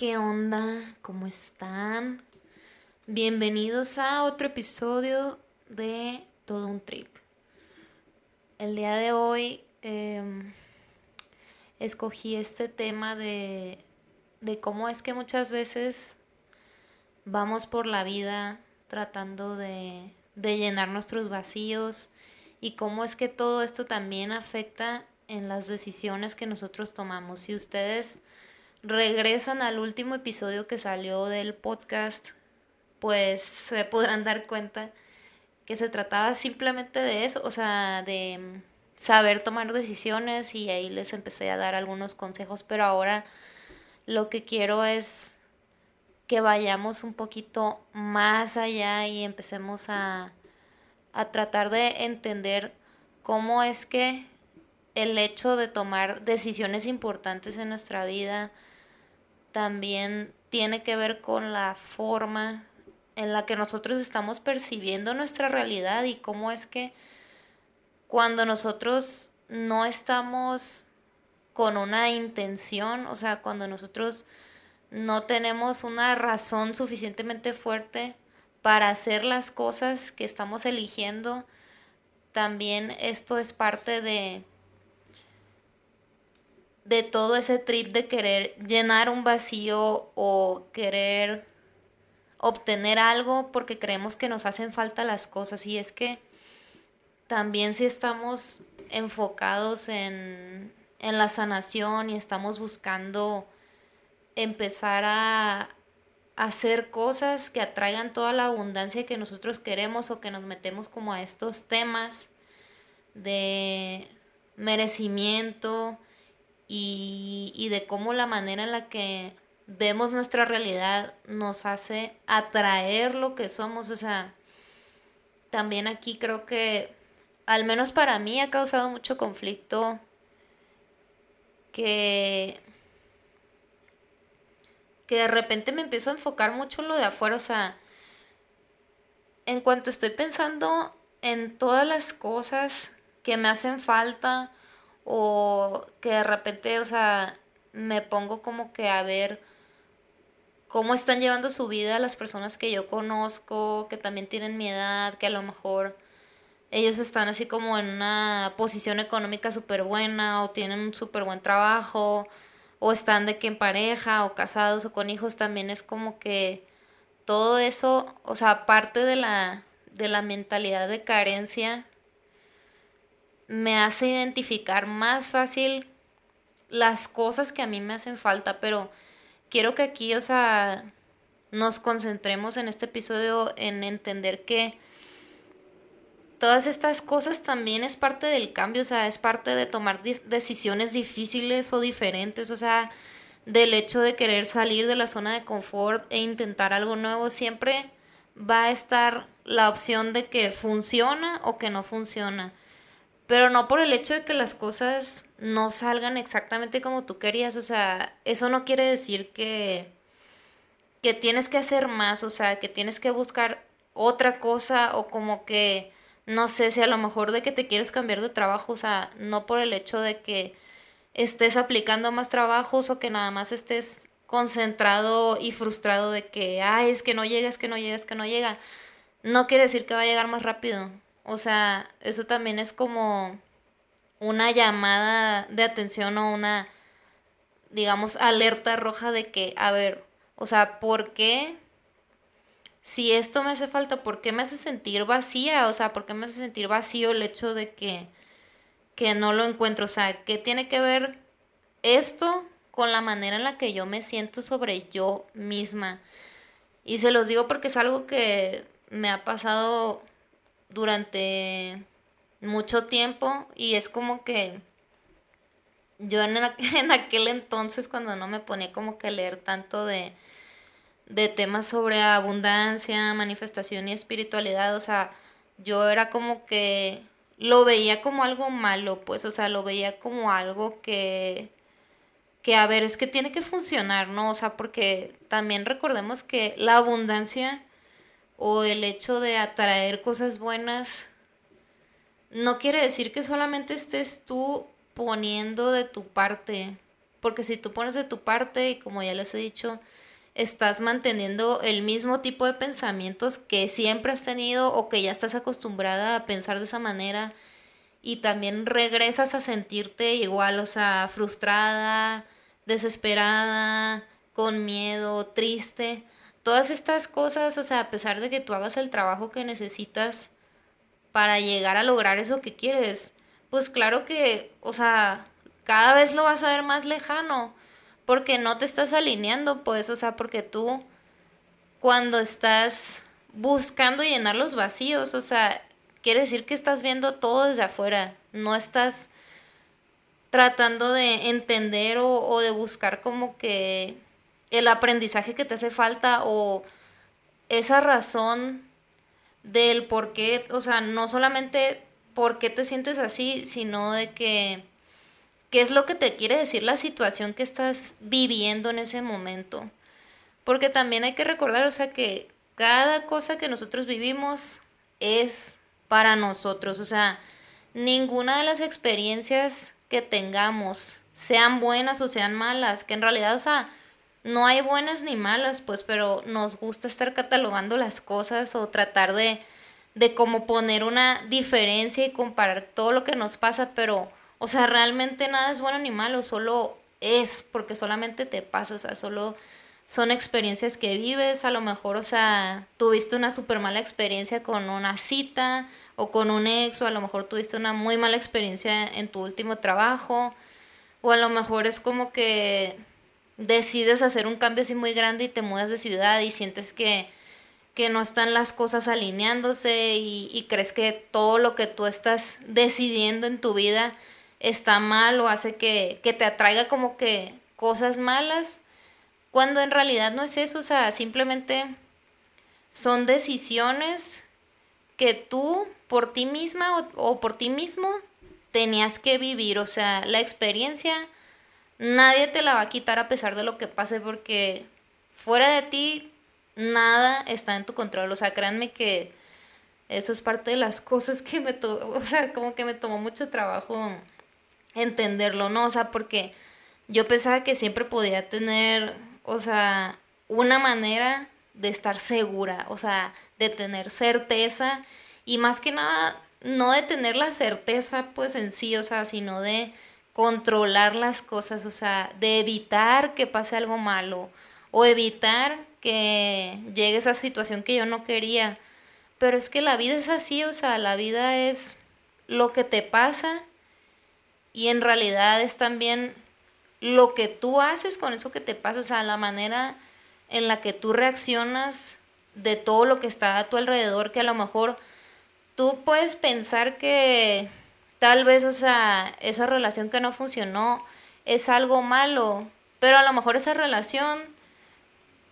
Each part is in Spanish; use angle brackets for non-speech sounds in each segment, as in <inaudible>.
¿Qué onda? ¿Cómo están? Bienvenidos a otro episodio de Todo un Trip. El día de hoy em, escogí este tema de, de cómo es que muchas veces vamos por la vida tratando de, de llenar nuestros vacíos y cómo es que todo esto también afecta en las decisiones que nosotros tomamos. Si ustedes regresan al último episodio que salió del podcast, pues se podrán dar cuenta que se trataba simplemente de eso, o sea, de saber tomar decisiones y ahí les empecé a dar algunos consejos, pero ahora lo que quiero es que vayamos un poquito más allá y empecemos a, a tratar de entender cómo es que el hecho de tomar decisiones importantes en nuestra vida también tiene que ver con la forma en la que nosotros estamos percibiendo nuestra realidad y cómo es que cuando nosotros no estamos con una intención, o sea, cuando nosotros no tenemos una razón suficientemente fuerte para hacer las cosas que estamos eligiendo, también esto es parte de de todo ese trip de querer llenar un vacío o querer obtener algo porque creemos que nos hacen falta las cosas. Y es que también si estamos enfocados en, en la sanación y estamos buscando empezar a hacer cosas que atraigan toda la abundancia que nosotros queremos o que nos metemos como a estos temas de merecimiento y, de cómo la manera en la que vemos nuestra realidad nos hace atraer lo que somos. O sea, también aquí creo que, al menos para mí, ha causado mucho conflicto que que de repente me empiezo a enfocar mucho en lo de afuera, o sea, en cuanto estoy pensando en todas las cosas que me hacen falta o que de repente, o sea, me pongo como que a ver cómo están llevando su vida las personas que yo conozco, que también tienen mi edad, que a lo mejor ellos están así como en una posición económica súper buena o tienen un súper buen trabajo o están de que en pareja o casados o con hijos también es como que todo eso, o sea, parte de la de la mentalidad de carencia me hace identificar más fácil las cosas que a mí me hacen falta, pero quiero que aquí, o sea, nos concentremos en este episodio en entender que todas estas cosas también es parte del cambio, o sea, es parte de tomar decisiones difíciles o diferentes, o sea, del hecho de querer salir de la zona de confort e intentar algo nuevo, siempre va a estar la opción de que funciona o que no funciona pero no por el hecho de que las cosas no salgan exactamente como tú querías, o sea, eso no quiere decir que que tienes que hacer más, o sea, que tienes que buscar otra cosa o como que no sé si a lo mejor de que te quieres cambiar de trabajo, o sea, no por el hecho de que estés aplicando más trabajos o que nada más estés concentrado y frustrado de que, ay, es que no llega, es que no llega, es que no llega. No quiere decir que va a llegar más rápido. O sea, eso también es como una llamada de atención o una, digamos, alerta roja de que, a ver, o sea, ¿por qué? Si esto me hace falta, ¿por qué me hace sentir vacía? O sea, ¿por qué me hace sentir vacío el hecho de que, que no lo encuentro? O sea, ¿qué tiene que ver esto con la manera en la que yo me siento sobre yo misma? Y se los digo porque es algo que me ha pasado durante mucho tiempo y es como que yo en, <laughs> aquel entonces cuando no me ponía como que leer tanto de de temas sobre abundancia, manifestación y espiritualidad, o sea, yo era como que lo veía como algo malo, pues, o sea, lo veía como algo que, que a ver, es que tiene que funcionar, ¿no? O sea, porque también recordemos que la abundancia o el hecho de atraer cosas buenas no quiere decir que solamente estés tú poniendo de tu parte, porque si tú pones de tu parte y como ya les he dicho, estás manteniendo el mismo tipo de pensamientos que siempre has tenido o que ya estás acostumbrada a pensar de esa manera y también regresas a sentirte igual, o sea, frustrada, desesperada, con miedo, triste. Todas estas cosas, o sea, a pesar de que tú hagas el trabajo que necesitas para llegar a lograr eso que quieres, pues claro que, o sea, cada vez lo vas a ver más lejano porque no te estás alineando, pues, o sea, porque tú cuando estás buscando llenar los vacíos, o sea, quiere decir que estás viendo todo desde afuera, no estás tratando de entender o, o de buscar como que el aprendizaje que te hace falta o esa razón del por qué, o sea, no solamente por qué te sientes así, sino de que qué es lo que te quiere decir la situación que estás viviendo en ese momento. Porque también hay que recordar, o sea, que cada cosa que nosotros vivimos es para nosotros. O sea, ninguna de las experiencias que tengamos, sean buenas o sean malas, que en realidad, o sea, no hay buenas ni malas, pues, pero nos gusta estar catalogando las cosas o tratar de, de como poner una diferencia y comparar todo lo que nos pasa, pero o sea, realmente nada es bueno ni malo, solo es, porque solamente te pasa, o sea, solo son experiencias que vives, a lo mejor, o sea, tuviste una súper mala experiencia con una cita o con un ex, o a lo mejor tuviste una muy mala experiencia en tu último trabajo, o a lo mejor es como que decides hacer un cambio así muy grande y te mudas de ciudad y sientes que, que no están las cosas alineándose y, crees que todo lo que tú estás decidiendo en tu vida está mal o hace que, te atraiga como que cosas malas, cuando en realidad no es eso, o sea, simplemente son decisiones que tú por ti misma o, o, por ti mismo tenías que vivir, o sea, la experiencia nadie te la va a quitar a pesar de lo que pase porque fuera de ti nada está en tu control, o sea, créanme que eso es parte de las <laughs> cosas que me, o sea, como que me tomó mucho trabajo entenderlo, ¿no? O sea, porque yo pensaba que siempre podía tener, o sea, una manera de estar segura, o sea, de tener certeza y más que nada, no de tener la certeza pues en sí, o sea, sino de controlar las cosas, o sea, de evitar que pase algo malo o evitar que llegue esa situación que yo no quería. Pero es que la vida es así, o sea, la vida es lo que te pasa y en realidad es también lo que tú haces con eso que te pasa, o sea, la manera en la que tú reaccionas de todo lo que está a tu alrededor, que a lo mejor tú puedes pensar que tal vez, o sea, esa relación que no funcionó es algo malo, pero a lo mejor esa relación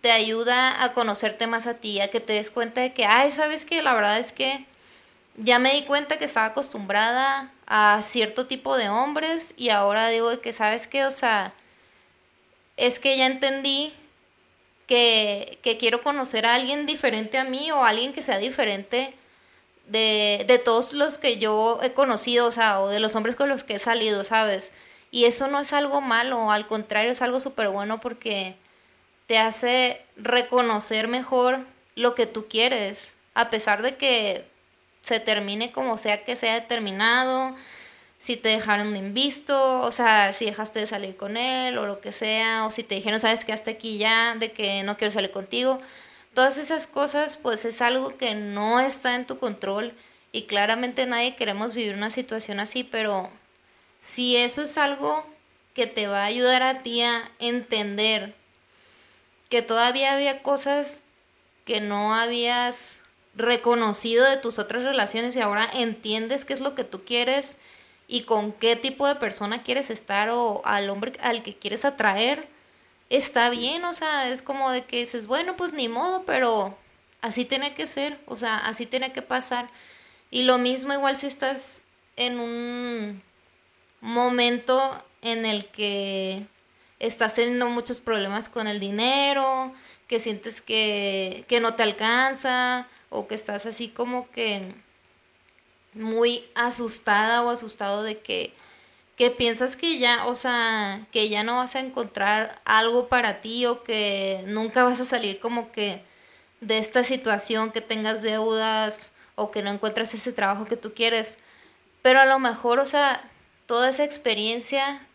te ayuda a conocerte más a ti, a que te des cuenta de que, ay, sabes que la verdad es que ya me di cuenta que estaba acostumbrada a cierto tipo de hombres y ahora digo que, ¿sabes qué? O sea, es que ya entendí que, que quiero conocer a alguien diferente a mí o alguien que sea diferente de, de todos los que yo he conocido, o sea, o de los hombres con los que he salido, ¿sabes? Y eso no es algo malo, al contrario, es algo súper bueno porque te hace reconocer mejor lo que tú quieres, a pesar de que se termine como sea que sea determinado, si te dejaron de invisto, o sea, si dejaste de salir con él o lo que sea, o si te dijeron, sabes que hasta aquí ya, de que no quiero salir contigo. Todas esas cosas, pues es algo que no está en tu control y claramente nadie queremos vivir una situación así, pero si eso es algo que te va a ayudar a ti a entender que todavía había cosas que no habías reconocido de tus otras relaciones y ahora entiendes qué es lo que tú quieres y con qué tipo de persona quieres estar o al hombre al que quieres atraer, está bien, o sea, es como de que dices, bueno, pues ni modo, pero así tiene que ser, o sea, así tiene que pasar. Y lo mismo igual si estás en un momento en el que estás teniendo muchos problemas con el dinero, que sientes que, que no te alcanza o que estás así como que muy asustada o asustado de que, que piensas que ya, o sea, que ya no vas a encontrar algo para ti o que nunca vas a salir como que de esta situación, que tengas deudas o que no encuentras ese trabajo que tú quieres. Pero a lo mejor, o sea, toda esa experiencia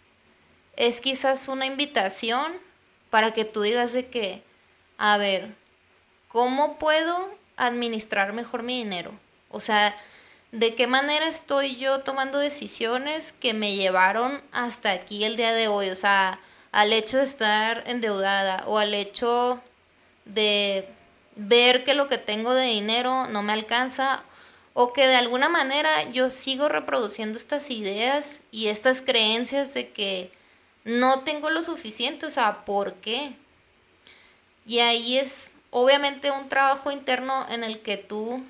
es quizás una invitación para que tú digas de que, a ver, ¿cómo puedo administrar mejor mi dinero? O sea, ¿de qué manera estoy yo tomando decisiones que me llevaron hasta aquí el día de hoy? O sea, al hecho de estar endeudada o al hecho de ver que lo que tengo de dinero no me alcanza o que de alguna manera yo sigo reproduciendo estas ideas y estas creencias de que no tengo lo suficiente, o sea, ¿por qué? Y ahí es obviamente un trabajo interno en el que tú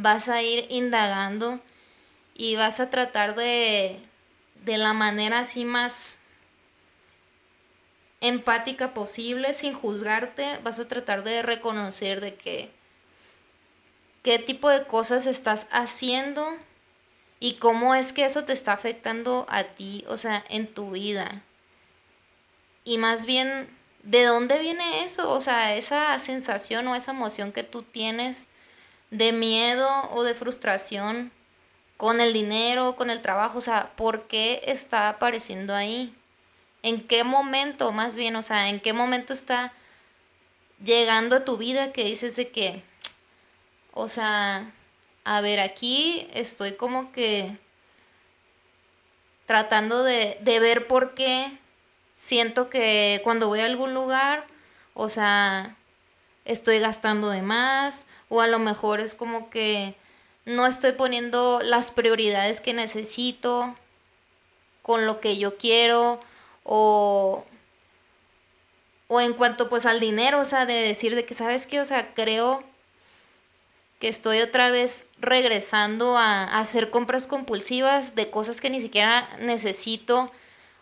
vas a ir indagando y vas a tratar de, de la manera así más empática posible, sin juzgarte, vas a tratar de reconocer de que qué tipo de cosas estás haciendo y cómo es que eso te está afectando a ti, o sea, en tu vida. Y más bien de dónde viene eso, o sea, esa sensación o esa emoción que tú tienes de miedo o de frustración con el dinero, con el trabajo, o sea, ¿por qué está apareciendo ahí? ¿En qué momento, más bien, o sea, en qué momento está llegando a tu vida que dices de que, o sea, a ver, aquí estoy como que tratando de, de ver por qué siento que cuando voy a algún lugar, o sea, estoy gastando de más o a lo mejor es como que no estoy poniendo las prioridades que necesito con lo que yo quiero o o en cuanto pues al dinero, o sea, de decir de que sabes qué, o sea, creo que estoy otra vez regresando a, a hacer compras compulsivas de cosas que ni siquiera necesito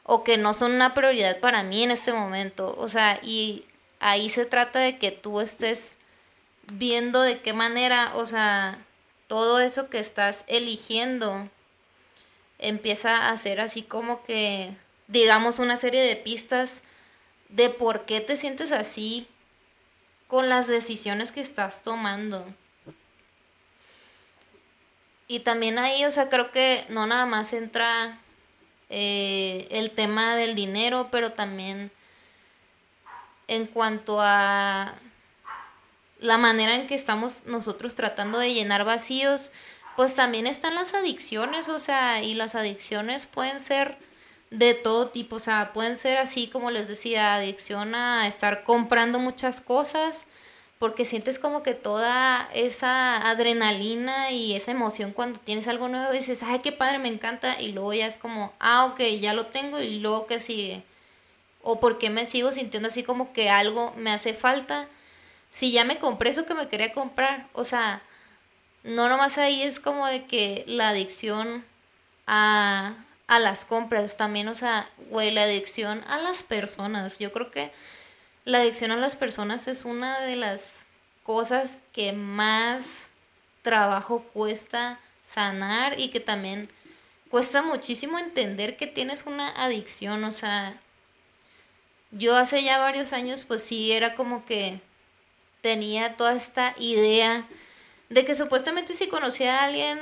o que no son una prioridad para mí en este momento. O sea, y ahí se trata de que tú estés viendo de qué manera, o sea, todo eso que estás eligiendo empieza a ser así como que, digamos, una serie de pistas de por qué te sientes así con las decisiones que estás tomando. Y también ahí, o sea, creo que no nada más entra eh, el tema del dinero, pero también en cuanto a la manera en que estamos nosotros tratando de llenar vacíos, pues también están las adicciones, o sea, y las adicciones pueden ser de todo tipo, o sea, pueden ser así como les decía, adicción a estar comprando muchas cosas, porque sientes como que toda esa adrenalina y esa emoción cuando tienes algo nuevo dices, ay, qué padre, me encanta, y luego ya es como, ah, ok, ya lo tengo, y luego que sigue. O porque me sigo sintiendo así como que algo me hace falta. Si ya me compré eso que me quería comprar, o sea, no nomás ahí es como de que la adicción a, a las compras, también, o sea, güey, la adicción a las personas. Yo creo que la adicción a las personas es una de las cosas que más trabajo cuesta sanar y que también cuesta muchísimo entender que tienes una adicción, o sea, yo hace ya varios años pues sí era como que tenía toda esta idea de que supuestamente si conocía a alguien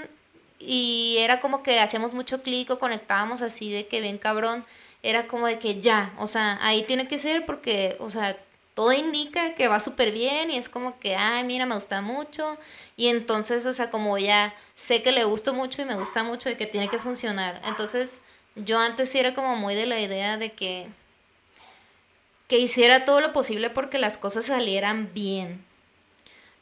y era como que hacíamos mucho clic o conectábamos así de que bien cabrón, era como de que ya, o sea, ahí tiene que ser porque, o sea, todo indica que va súper bien y es como que, ay, mira, me gusta mucho. Y entonces, o sea, como ya sé que le gusto mucho y me gusta mucho y que tiene que funcionar. Entonces, yo antes sí era como muy de la idea de que, que hiciera todo lo posible porque las cosas salieran bien.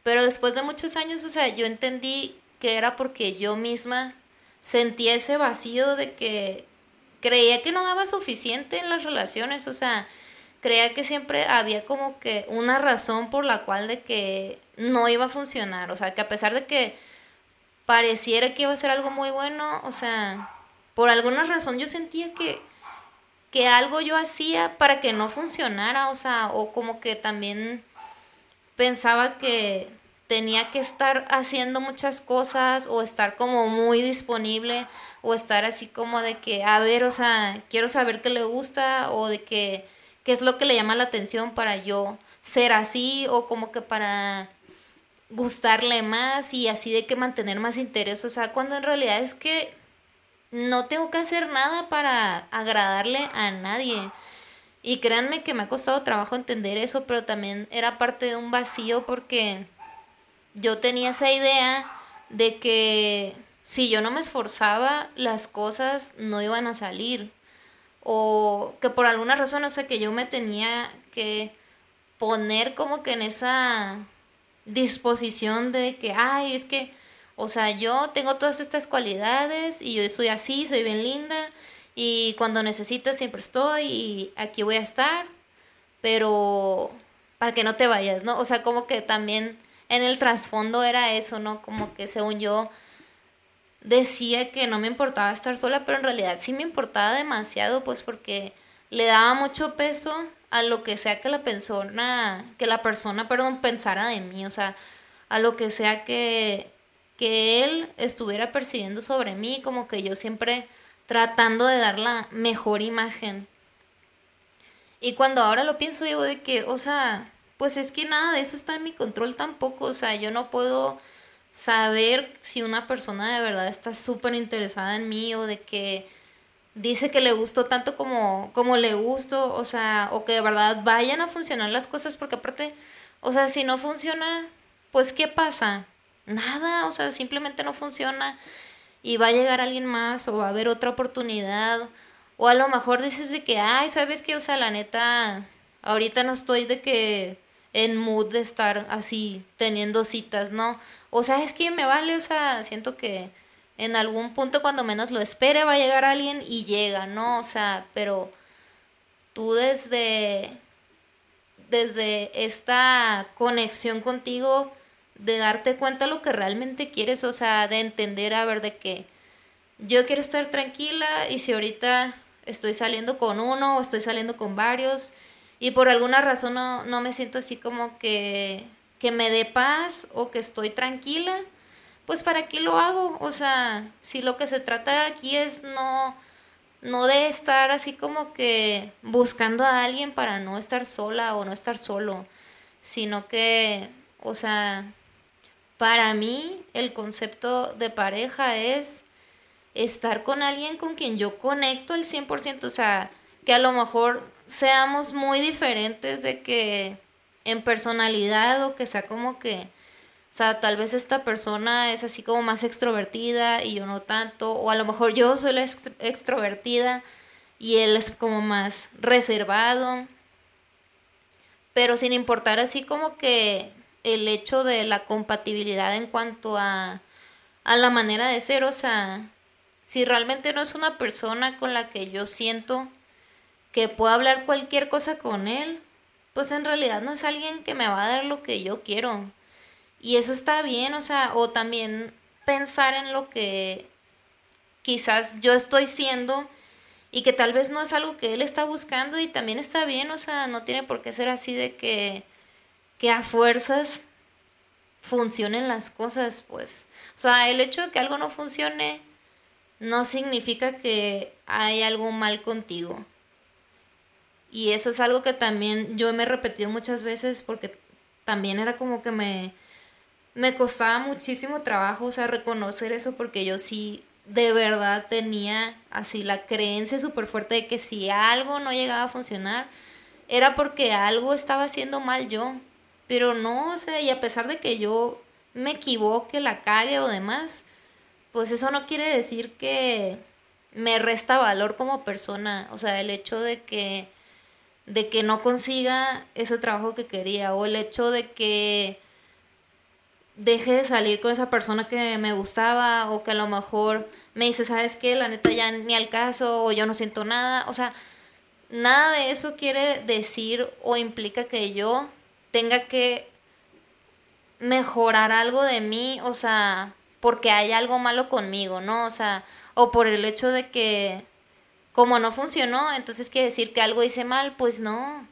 Pero después de muchos años, o sea, yo entendí que era porque yo misma sentía ese vacío de que creía que no daba suficiente en las relaciones, o sea, creía que siempre había como que una razón por la cual de que no iba a funcionar, o sea, que a pesar de que pareciera que iba a ser algo muy bueno, o sea, por alguna razón yo sentía que que algo yo hacía para que no funcionara, o sea, o como que también pensaba que tenía que estar haciendo muchas cosas o estar como muy disponible o estar así como de que, a ver, o sea, quiero saber qué le gusta o de que qué es lo que le llama la atención para yo ser así o como que para gustarle más y así de que mantener más interés, o sea, cuando en realidad es que no tengo que hacer nada para agradarle a nadie. Y créanme que me ha costado trabajo entender eso, pero también era parte de un vacío porque yo tenía esa idea de que si yo no me esforzaba, las cosas no iban a salir. O que por alguna razón, o sea, que yo me tenía que poner como que en esa disposición de que, ay, es que o sea, yo tengo todas estas cualidades y yo soy así, soy bien linda y cuando necesitas siempre estoy y aquí voy a estar, pero para que no te vayas, ¿no? O sea, como que también en el trasfondo era eso, ¿no? Como que según yo decía que no me importaba estar sola, pero en realidad sí me importaba demasiado, pues porque le daba mucho peso a lo que sea que la persona, que la persona, perdón, pensara de mí, o sea, a lo que sea que que él estuviera persiguiendo sobre mí, como que yo siempre tratando de dar la mejor imagen. Y cuando ahora lo pienso, digo de que, o sea, pues es que nada de eso está en mi control tampoco, o sea, yo no puedo saber si una persona de verdad está súper interesada en mí o de que dice que le gustó tanto como, como le gusto, o sea, o que de verdad vayan a funcionar las cosas, porque aparte, o sea, si no funciona, pues ¿qué pasa? Nada, o sea, simplemente no funciona y va a llegar alguien más o va a haber otra oportunidad o a lo mejor dices de que, ay, ¿sabes qué? O sea, la neta, ahorita no estoy de que en mood de estar así teniendo citas, ¿no? O sea, es que me vale, o sea, siento que en algún punto cuando menos lo espere va a llegar alguien y llega, ¿no? O sea, pero tú desde desde esta conexión contigo de darte cuenta lo que realmente quieres, o sea, de entender, a ver, de que yo quiero estar tranquila y si ahorita estoy saliendo con uno o estoy saliendo con varios y por alguna razón no, no me siento así como que, que me dé paz o que estoy tranquila, pues para qué lo hago, o sea, si lo que se trata aquí es no no de estar así como que buscando a alguien para no estar sola o no estar solo, sino que, o sea, para mí, el concepto de pareja es estar con alguien con quien yo conecto al 100%, o sea, que a lo mejor seamos muy diferentes de que en personalidad o que sea como que, o sea, tal vez esta persona es así como más extrovertida y yo no tanto, o a lo mejor yo soy la extrovertida y él es como más reservado, pero sin importar así como que el hecho de la compatibilidad en cuanto a, a la manera de ser, o sea, si realmente no es una persona con la que yo siento que puedo hablar cualquier cosa con él, pues en realidad no es alguien que me va a dar lo que yo quiero. Y eso está bien, o sea, o también pensar en lo que quizás yo estoy siendo y que tal vez no es algo que él está buscando y también está bien, o sea, no tiene por qué ser así de que que a fuerzas funcionen las cosas, pues. O sea, el hecho de que algo no funcione no significa que hay algo mal contigo. Y eso es algo que también yo me he repetido muchas veces porque también era como que me, me costaba muchísimo trabajo, o sea, reconocer eso porque yo sí de verdad tenía así la creencia súper fuerte de que si algo no llegaba a funcionar, era porque algo estaba haciendo mal yo. Pero no, o sea, y a pesar de que yo me equivoque, la cague o demás, pues eso no quiere decir que me resta valor como persona. O sea, el hecho de que de que no consiga ese trabajo que quería o el hecho de que deje de salir con esa persona que me gustaba o que a lo mejor me dice, ¿sabes qué? La neta ya ni al caso o yo no siento nada. O sea, nada de eso quiere decir o implica que yo tenga que mejorar algo de mí, o sea, porque hay algo malo conmigo, ¿no? O sea, o por el hecho de que como no funcionó, entonces quiere decir que algo hice mal, pues no.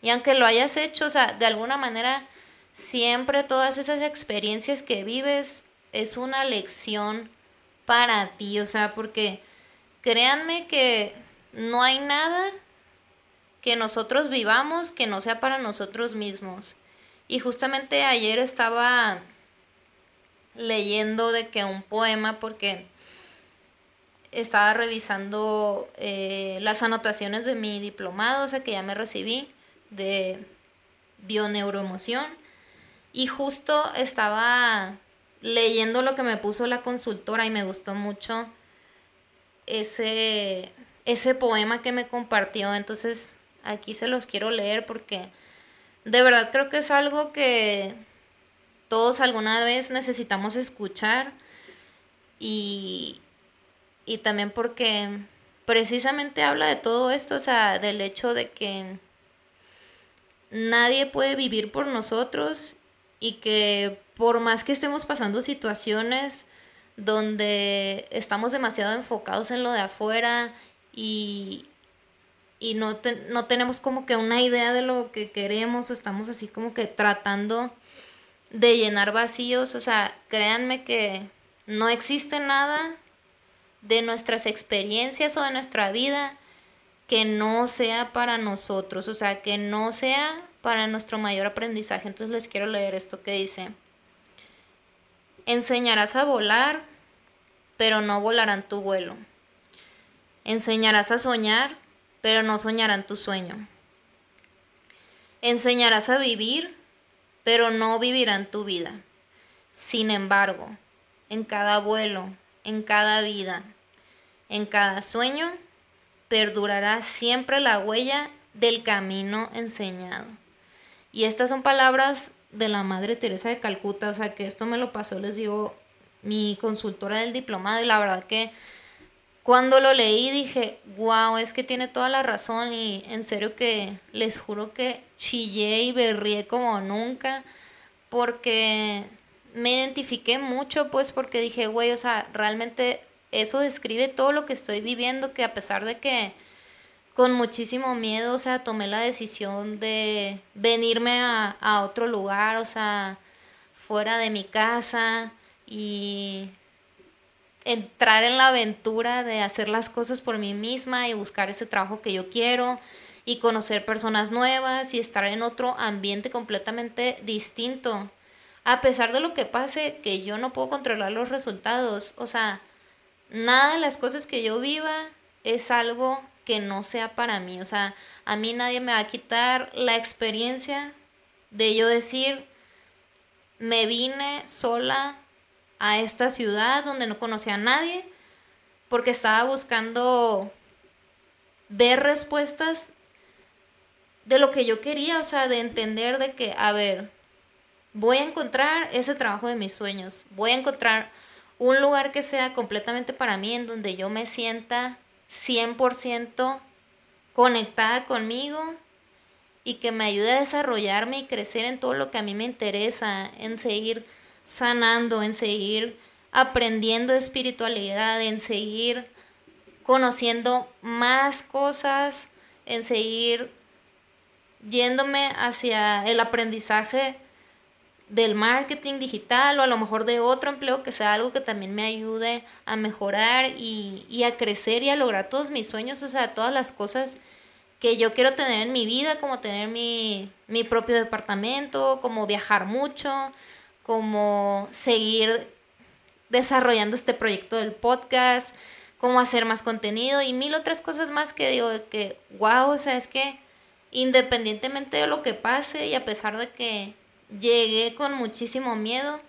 Y aunque lo hayas hecho, o sea, de alguna manera, siempre todas esas experiencias que vives es una lección para ti, o sea, porque créanme que no hay nada que nosotros vivamos que no sea para nosotros mismos. Y justamente ayer estaba leyendo de que un poema, porque estaba revisando eh, las anotaciones de mi diplomado, o sea que ya me recibí de bioneuroemoción. Y justo estaba leyendo lo que me puso la consultora y me gustó mucho ese, ese poema que me compartió. Entonces aquí se los quiero leer porque de verdad creo que es algo que todos alguna vez necesitamos escuchar y, y también porque precisamente habla de todo esto, o sea, del hecho de que nadie puede vivir por nosotros y que por más que estemos pasando situaciones donde estamos demasiado enfocados en lo de afuera y, y no, no tenemos como que una idea de lo que queremos, o estamos así como que tratando de llenar vacíos, o sea, créanme que no existe nada de nuestras experiencias o de nuestra vida que no sea para nosotros, o sea, que no sea para nuestro mayor aprendizaje. Entonces les quiero leer esto que dice, enseñarás a volar, pero no volarán tu vuelo. Enseñarás a soñar, pero no soñarán tu sueño. Enseñarás a vivir, pero no vivirán tu vida. Sin embargo, en cada vuelo, en cada vida, en cada sueño, perdurará siempre la huella del camino enseñado. Y estas son palabras de la Madre Teresa de Calcuta, o sea que esto me lo pasó, les digo, mi consultora del diplomado y la verdad que cuando lo leí dije, wow, es que tiene toda la razón y en serio que les juro que chillé y berrié como nunca porque me identifiqué mucho pues porque dije, güey, o sea, realmente eso describe todo lo que estoy viviendo, que a pesar de que con muchísimo miedo, o sea, tomé la decisión de venirme a, a otro lugar, o sea, fuera de mi casa y entrar en la aventura de hacer las cosas por mí misma y buscar ese trabajo que yo quiero y conocer personas nuevas y estar en otro ambiente completamente distinto. A pesar de lo que pase, que yo no puedo controlar los resultados. O sea, nada de las cosas que yo viva es algo que no sea para mí. O sea, a mí nadie me va a quitar la experiencia de yo decir, me vine sola a esta ciudad donde no conocía a nadie, porque estaba buscando ver respuestas de lo que yo quería, o sea, de entender de que, a ver, voy a encontrar ese trabajo de mis sueños, voy a encontrar un lugar que sea completamente para mí, en donde yo me sienta 100% conectada conmigo y que me ayude a desarrollarme y crecer en todo lo que a mí me interesa, en seguir sanando, en seguir aprendiendo espiritualidad, en seguir conociendo más cosas, en seguir yéndome hacia el aprendizaje del marketing digital o a lo mejor de otro empleo que sea algo que también me ayude a mejorar y, y, a crecer y a lograr todos mis sueños, o sea, todas las cosas que yo quiero tener en mi vida, como tener mi, mi propio departamento, como viajar mucho, como seguir desarrollando este proyecto del podcast, cómo hacer más contenido y mil otras cosas más que digo que, wow, o sea, es que independientemente de lo que pase y a pesar de que llegué con muchísimo miedo,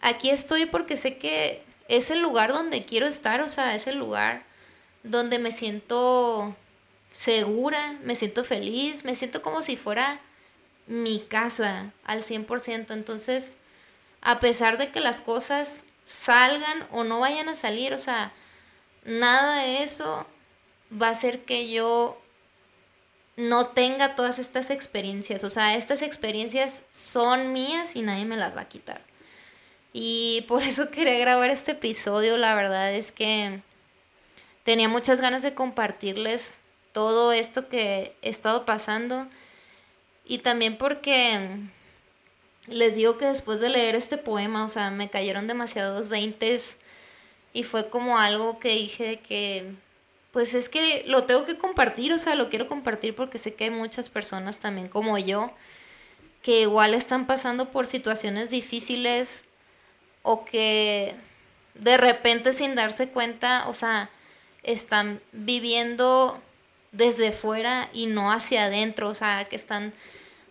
aquí estoy porque sé que es el lugar donde quiero estar, o sea, es el lugar donde me siento segura, me siento feliz, me siento como si fuera mi casa al 100%. Entonces, a pesar de que las cosas salgan o no vayan a salir, o sea, nada de eso va a hacer que yo no tenga todas estas experiencias. O sea, estas experiencias son mías y nadie me las va a quitar. Y por eso <laughs> quería grabar este episodio. La verdad es que tenía muchas ganas de compartirles todo esto que he estado pasando. Y también porque les digo que después de leer este poema, o sea, me cayeron demasiados veintes y fue como algo que dije que pues es que lo tengo que compartir, o sea, lo quiero compartir porque sé que hay muchas personas también como yo que igual están pasando por situaciones difíciles o que de repente sin darse cuenta, o sea, están viviendo desde fuera y no hacia adentro, o sea, que están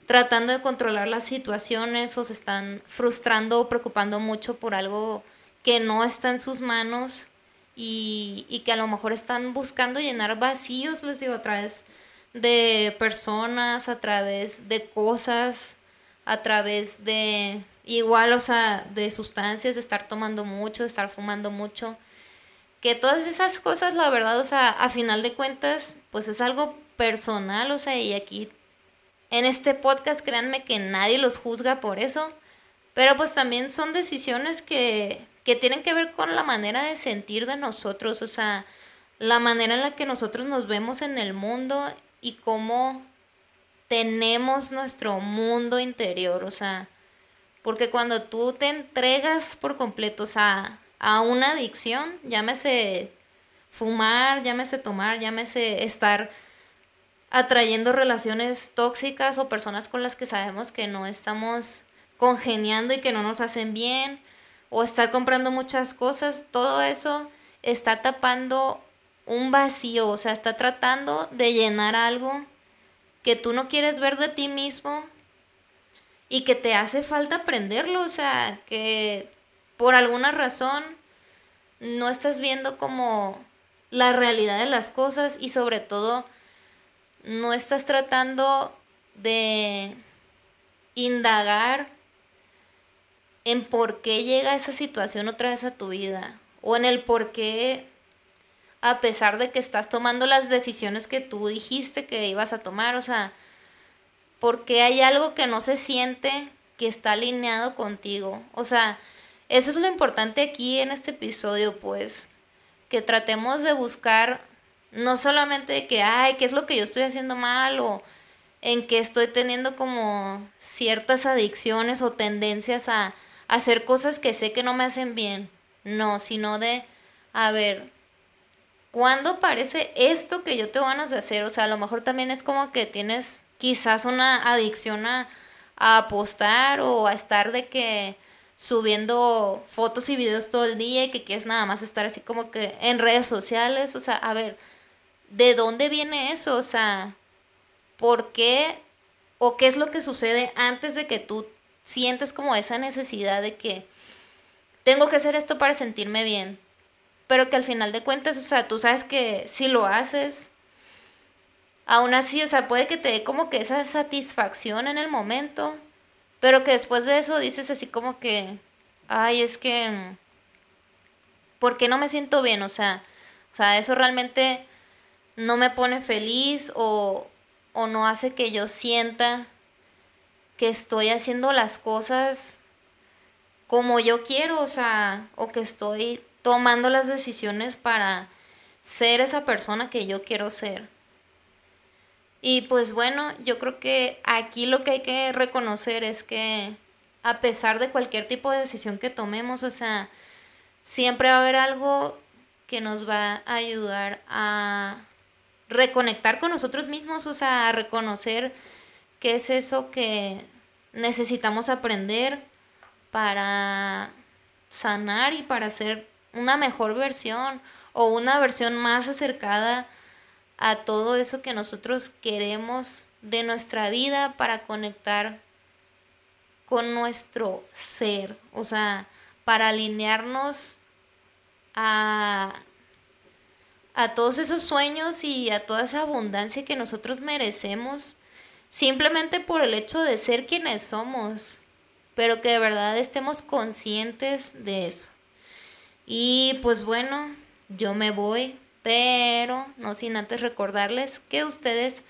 tratando de controlar las situaciones o se están frustrando o preocupando mucho por algo que no está en sus manos y, que a lo mejor están buscando llenar vacíos, les digo, a través de personas, a través de cosas, a través de igual, o sea, de sustancias, de estar tomando mucho, de estar fumando mucho. Que todas esas cosas, la verdad, o sea, a final de cuentas, pues es algo personal, o sea, y aquí en este podcast, créanme que nadie los juzga por eso, pero pues también son decisiones que, que tienen que ver con la manera de sentir de nosotros, o sea, la manera en la que nosotros nos vemos en el mundo y cómo tenemos nuestro mundo interior, o sea, porque cuando tú te entregas por completo, o sea, a una adicción, llámese fumar, llámese tomar, llámese estar atrayendo relaciones tóxicas o personas con las que sabemos que no estamos congeniando y que no nos hacen bien, o estar comprando muchas cosas, todo eso está tapando un vacío, o sea, está tratando de llenar algo que tú no quieres ver de ti mismo y que te hace falta aprenderlo, o sea, que por alguna razón no estás viendo como la realidad de las cosas y sobre todo no estás tratando de indagar en por qué llega esa situación otra vez a tu vida o en el por qué a pesar de que estás tomando las decisiones que tú dijiste que ibas a tomar, o sea, porque hay algo que no se siente que está alineado contigo. O sea, eso es lo importante aquí en este episodio, pues, que tratemos de buscar no solamente que, ay, ¿qué es lo que yo estoy haciendo mal? o en que estoy teniendo como ciertas adicciones o tendencias a hacer cosas que sé que no me hacen bien. No, sino de, a ver, ¿cuándo parece esto que yo te ganas de hacer? O sea, a lo mejor también es como que tienes quizás una adicción a, a apostar o a estar de que subiendo fotos y videos todo el día y que quieres nada más estar así como que en redes sociales. O sea, a ver, ¿de dónde viene eso? O sea, ¿por qué o qué es lo que sucede antes de que tú sientes como esa necesidad de que tengo que hacer esto para sentirme bien. Pero que al final de cuentas, o sea, tú sabes que si lo haces, aún así, o sea, puede que te dé como que esa satisfacción en el momento, pero que después de eso dices así como que, ay, es que, ¿por qué no me siento bien? O sea, o sea, eso realmente no me pone feliz o, o no hace que yo sienta que estoy haciendo las cosas como yo quiero, o sea, o que estoy tomando las decisiones para ser esa persona que yo quiero ser. Y pues bueno, yo creo que aquí lo que hay que reconocer es que a pesar de cualquier tipo de decisión que tomemos, o sea, siempre va a haber algo que nos va a ayudar a reconectar con nosotros mismos, o sea, reconocer qué es eso que necesitamos aprender para sanar y para ser una mejor versión o una versión más acercada a todo eso que nosotros queremos de nuestra vida para conectar con nuestro ser, o sea, para alinearnos a, a todos esos sueños y a toda esa abundancia que nosotros merecemos simplemente por el hecho de ser quienes somos, pero que de verdad estemos conscientes de eso. Y pues bueno, yo me voy, pero no sin antes recordarles que ustedes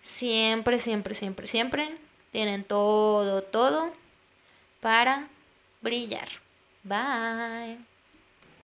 siempre, siempre, siempre, siempre tienen todo, todo para brillar. Bye.